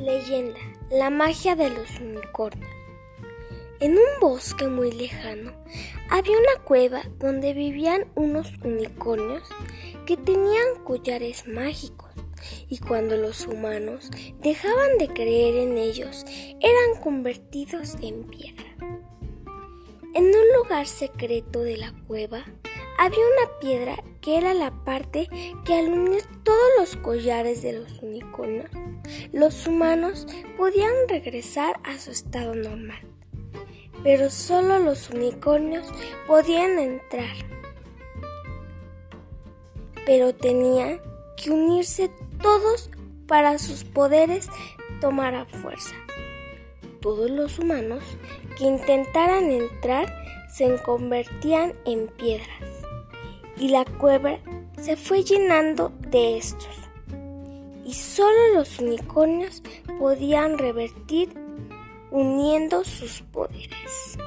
Leyenda, la magia de los unicornios. En un bosque muy lejano había una cueva donde vivían unos unicornios que tenían collares mágicos y cuando los humanos dejaban de creer en ellos eran convertidos en piedra. En un lugar secreto de la cueva había una piedra que era la parte que al unir todos los collares de los unicornios, los humanos podían regresar a su estado normal. Pero solo los unicornios podían entrar. Pero tenían que unirse todos para sus poderes tomar fuerza. Todos los humanos que intentaran entrar se convertían en piedras y la cueva se fue llenando de estos. Y solo los unicornios podían revertir uniendo sus poderes.